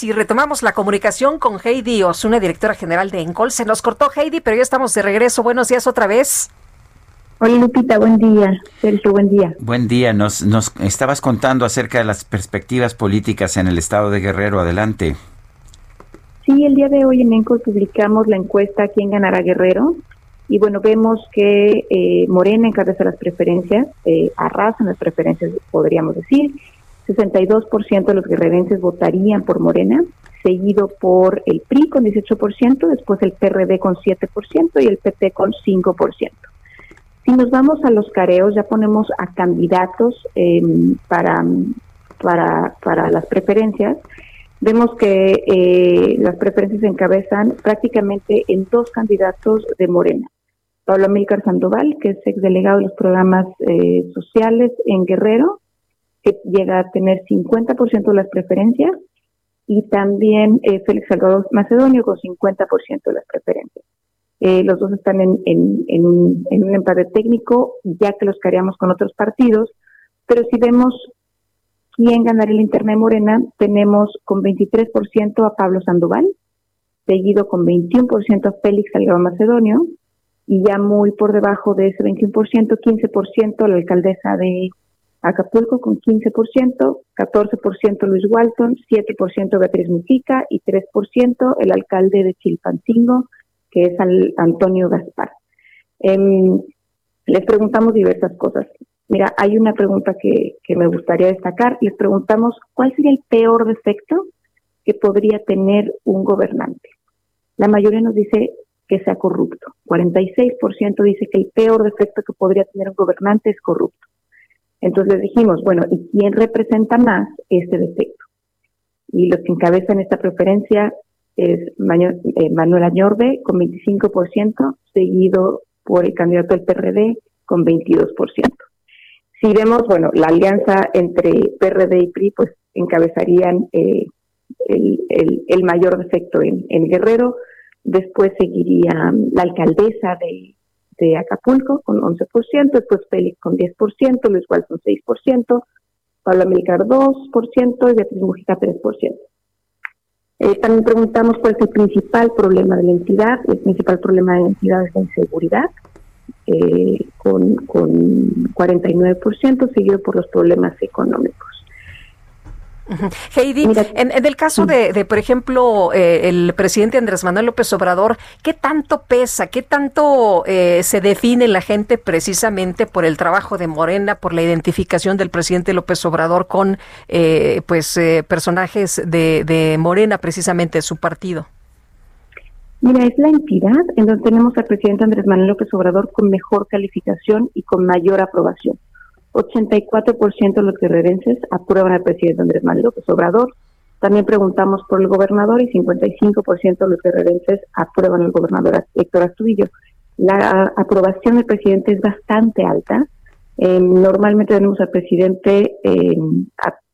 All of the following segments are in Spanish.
Si retomamos la comunicación con Heidi Osuna, directora general de Encol, se nos cortó Heidi, pero ya estamos de regreso. Buenos días otra vez. Hola Lupita, buen día. Sergio, buen día. Buen día. Nos, nos estabas contando acerca de las perspectivas políticas en el estado de Guerrero. Adelante. Sí, el día de hoy en Encol publicamos la encuesta ¿Quién ganará Guerrero? Y bueno, vemos que eh, Morena encabeza las preferencias, eh, arrasan las preferencias, podríamos decir. 62% de los guerrerenses votarían por Morena, seguido por el PRI con 18%, después el PRD con 7% y el PT con 5%. Si nos vamos a los careos, ya ponemos a candidatos em, para, para, para las preferencias. Vemos que eh, las preferencias se encabezan prácticamente en dos candidatos de Morena. Pablo Amílcar Sandoval, que es exdelegado de los programas eh, sociales en Guerrero, que llega a tener 50% de las preferencias, y también eh, Félix Salvador Macedonio con 50% de las preferencias. Eh, los dos están en, en, un, empate técnico, ya que los caríamos con otros partidos, pero si vemos quién ganaría el internet Morena, tenemos con 23% a Pablo Sandoval, seguido con 21% a Félix Salgado Macedonio, y ya muy por debajo de ese 21%, 15% a la alcaldesa de Acapulco con 15%, 14% Luis Walton, 7% Beatriz Mujica y 3% el alcalde de Chilpancingo, que es Antonio Gaspar. Em, les preguntamos diversas cosas. Mira, hay una pregunta que, que me gustaría destacar. Les preguntamos cuál sería el peor defecto que podría tener un gobernante. La mayoría nos dice que sea corrupto. 46% dice que el peor defecto que podría tener un gobernante es corrupto. Entonces dijimos, bueno, ¿y quién representa más este defecto? Y los que encabezan esta preferencia es eh, Manuel Añorbe con 25%, seguido por el candidato del PRD con 22%. Si vemos, bueno, la alianza entre PRD y PRI, pues encabezarían eh, el, mayor defecto en Guerrero. Después seguiría la alcaldesa de, de Acapulco con 11%, después Félix con 10%, Luis Walton 6%, Pablo Amílcar 2% y Beatriz Mujica 3%. Eh, también preguntamos cuál es el principal problema de la entidad. El principal problema de la entidad es la inseguridad, eh, con, con 49%, seguido por los problemas económicos. Heidi, en, el caso de, por ejemplo, eh, el presidente Andrés Manuel López Obrador, ¿qué tanto pesa, qué tanto eh, se define la gente precisamente por el trabajo de Morena, por la identificación del presidente López Obrador con eh, pues personajes de, de Morena, precisamente su partido? Mira, es la entidad en donde tenemos al presidente Andrés Manuel López Obrador con mejor calificación y con mayor aprobación. 84% de los guerrerenses aprueban al presidente Andrés Manuel López Obrador. También preguntamos por el gobernador y 55% de los guerrerenses aprueban al gobernador Héctor Astudillo. La aprobación del presidente es bastante alta. Eh, normalmente tenemos al presidente eh,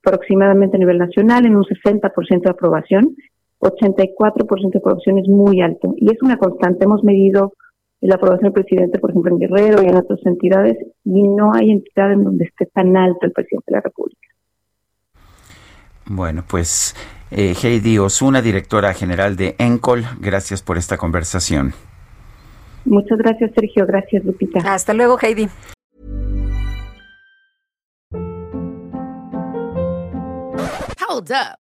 aproximadamente a nivel nacional en un 60% de aprobación. 84% de aprobación es muy alto y es una constante. Hemos medido la aprobación del presidente, por ejemplo, en Guerrero y en otras entidades, y no hay entidad en donde esté tan alto el presidente de la República. Bueno, pues eh, Heidi Osuna, directora general de ENCOL, gracias por esta conversación. Muchas gracias, Sergio. Gracias, Lupita. Hasta luego, Heidi. Hold up.